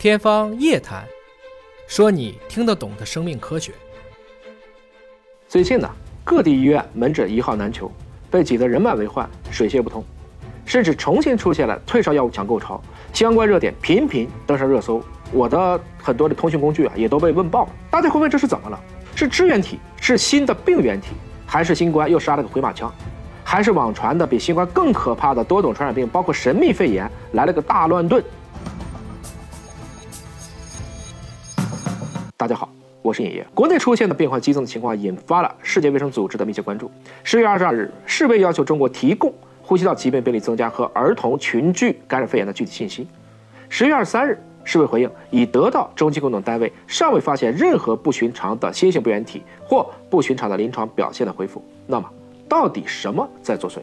天方夜谭，说你听得懂的生命科学。最近呢，各地医院门诊一号难求，被挤得人满为患，水泄不通，甚至重新出现了退烧药物抢购潮，相关热点频频登上热搜。我的很多的通讯工具啊，也都被问爆了。大家会问这是怎么了？是支原体？是新的病原体？还是新冠又杀了个回马枪？还是网传的比新冠更可怕的多种传染病，包括神秘肺炎来了个大乱炖？大家好，我是尹烨。国内出现的变化激增的情况，引发了世界卫生组织的密切关注。十月二十二日，世卫要求中国提供呼吸道疾病病例增加和儿童群聚感染肺炎的具体信息。十月二十三日，世卫回应已得到中机构等单位尚未发现任何不寻常的新型病原体或不寻常的临床表现的回复。那么，到底什么在作祟？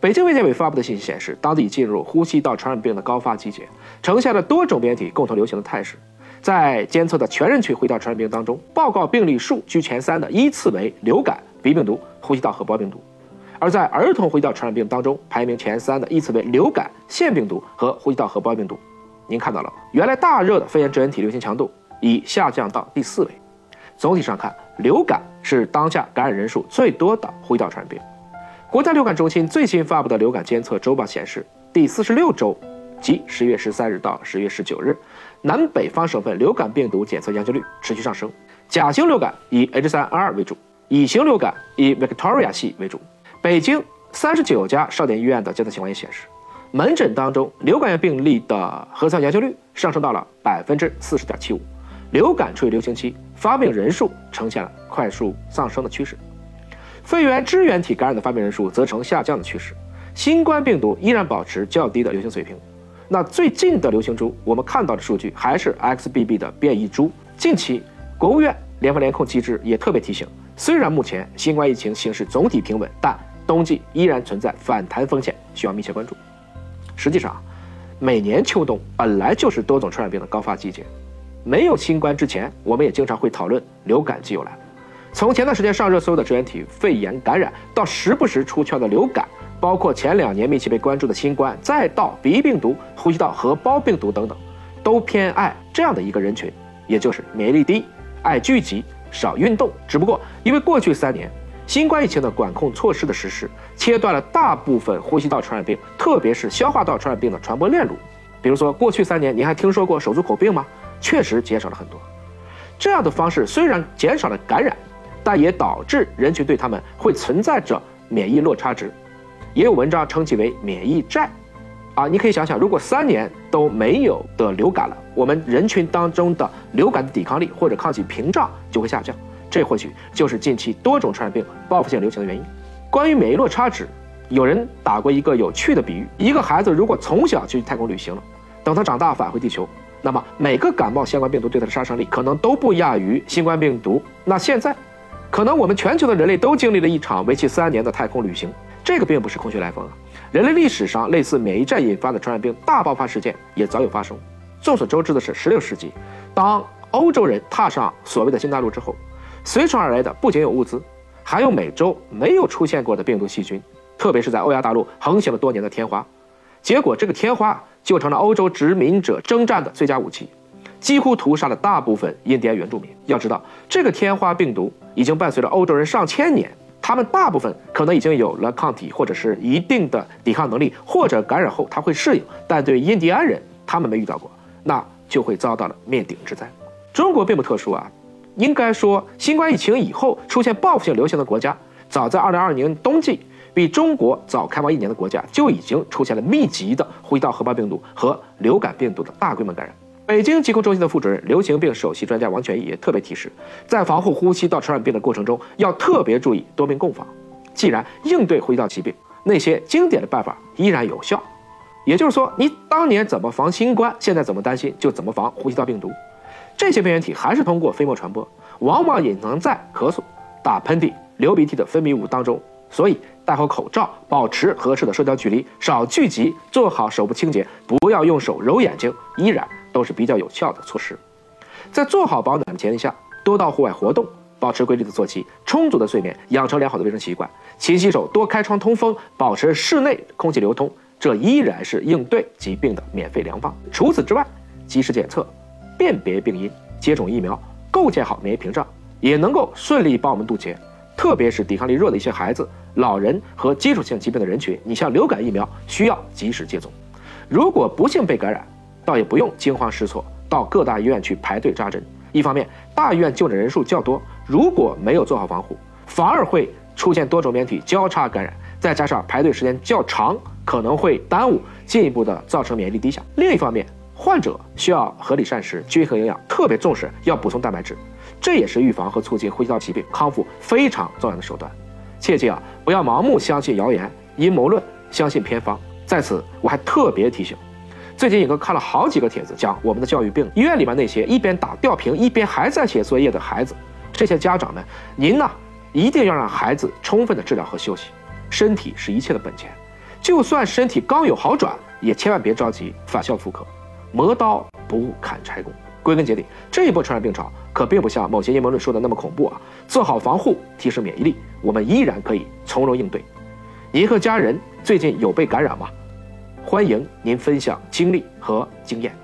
北京卫健委发布的信息显示，当地已进入呼吸道传染病的高发季节，呈现了多种病原体共同流行的态势。在监测的全人群呼吸道传染病当中，报告病例数居前三的依次为流感、鼻病毒、呼吸道合胞病毒；而在儿童呼吸道传染病当中，排名前三的依次为流感、腺病毒和呼吸道合胞病毒。您看到了，原来大热的肺炎支原体流行强度已下降到第四位。总体上看，流感是当下感染人数最多的呼吸道传染病。国家流感中心最新发布的流感监测周报显示，第四十六周。即十月十三日到十月十九日，南北方省份流感病毒检测阳性率持续上升。甲型流感以 H3N2 为主，乙型流感以 Victoria 系为主。北京三十九家少点医院的监测情况也显示，门诊当中流感病例的核酸阳性率上升到了百分之四十点七五。流感处于流行期，发病人数呈现了快速上升的趋势。肺炎支原体感染的发病人数则呈下降的趋势。新冠病毒依然保持较低的流行水平。那最近的流行株，我们看到的数据还是 XBB 的变异株。近期，国务院联防联控机制也特别提醒，虽然目前新冠疫情形势总体平稳，但冬季依然存在反弹风险，需要密切关注。实际上，每年秋冬本来就是多种传染病的高发季节。没有新冠之前，我们也经常会讨论流感季又来了。从前段时间上热搜的支原体肺炎感染，到时不时出圈的流感。包括前两年密切被关注的新冠，再到鼻病毒、呼吸道合胞病毒等等，都偏爱这样的一个人群，也就是免疫力低、爱聚集、少运动。只不过因为过去三年新冠疫情的管控措施的实施，切断了大部分呼吸道传染病，特别是消化道传染病的传播链路。比如说，过去三年你还听说过手足口病吗？确实减少了很多。这样的方式虽然减少了感染，但也导致人群对他们会存在着免疫落差值。也有文章称其为免疫债，啊，你可以想想，如果三年都没有得流感了，我们人群当中的流感的抵抗力或者抗体屏障就会下降，这或许就是近期多种传染病报复性流行的原因。关于免疫落差值，有人打过一个有趣的比喻：一个孩子如果从小就去太空旅行了，等他长大返回地球，那么每个感冒相关病毒对他的杀伤力可能都不亚于新冠病毒。那现在，可能我们全球的人类都经历了一场为期三年的太空旅行。这个并不是空穴来风啊！人类历史上类似免疫战引发的传染病大爆发事件也早有发生。众所周知的是，16世纪，当欧洲人踏上所谓的新大陆之后，随传而来的不仅有物资，还有美洲没有出现过的病毒细菌，特别是在欧亚大陆横行了多年的天花。结果，这个天花就成了欧洲殖民者征战的最佳武器，几乎屠杀了大部分印第安原住民。要知道，这个天花病毒已经伴随着欧洲人上千年。他们大部分可能已经有了抗体，或者是一定的抵抗能力，或者感染后他会适应。但对印第安人，他们没遇到过，那就会遭到了灭顶之灾。中国并不特殊啊，应该说，新冠疫情以后出现报复性流行的国家，早在2020年冬季，比中国早开放一年的国家就已经出现了密集的呼吸道合胞病毒和流感病毒的大规模感染。北京疾控中心的副主任、流行病首席专家王全义也特别提示，在防护呼吸道传染病的过程中，要特别注意多病共防。既然应对呼吸道疾病，那些经典的办法依然有效。也就是说，你当年怎么防新冠，现在怎么担心就怎么防呼吸道病毒。这些病原体还是通过飞沫传播，往往隐藏在咳嗽、打喷嚏、流鼻涕的分泌物当中。所以戴好口罩，保持合适的社交距离，少聚集，做好手部清洁，不要用手揉眼睛，依然。都是比较有效的措施，在做好保暖的前提下，多到户外活动，保持规律的作息，充足的睡眠，养成良好的卫生习惯，勤洗手，多开窗通风，保持室内空气流通，这依然是应对疾病的免费良方。除此之外，及时检测，辨别病因、接种疫苗、构建好免疫屏障，也能够顺利帮我们渡劫。特别是抵抗力弱的一些孩子、老人和基础性疾病的人群，你像流感疫苗需要及时接种。如果不幸被感染，倒也不用惊慌失措到各大医院去排队扎针。一方面，大医院就诊人数较多，如果没有做好防护，反而会出现多种免体交叉感染，再加上排队时间较长，可能会耽误，进一步的造成免疫力低下。另一方面，患者需要合理膳食、均衡营养，特别重视要补充蛋白质，这也是预防和促进呼吸道疾病康复非常重要的手段。切记啊，不要盲目相信谣言、阴谋论，相信偏方。在此，我还特别提醒。最近，尹哥看了好几个帖子，讲我们的教育病，医院里面那些一边打吊瓶一边还在写作业的孩子，这些家长们，您呢一定要让孩子充分的治疗和休息，身体是一切的本钱，就算身体刚有好转，也千万别着急反效复课，磨刀不误砍柴工。归根结底，这一波传染病潮可并不像某些阴谋论说的那么恐怖啊，做好防护，提升免疫力，我们依然可以从容应对。您和家人最近有被感染吗？欢迎您分享经历和经验。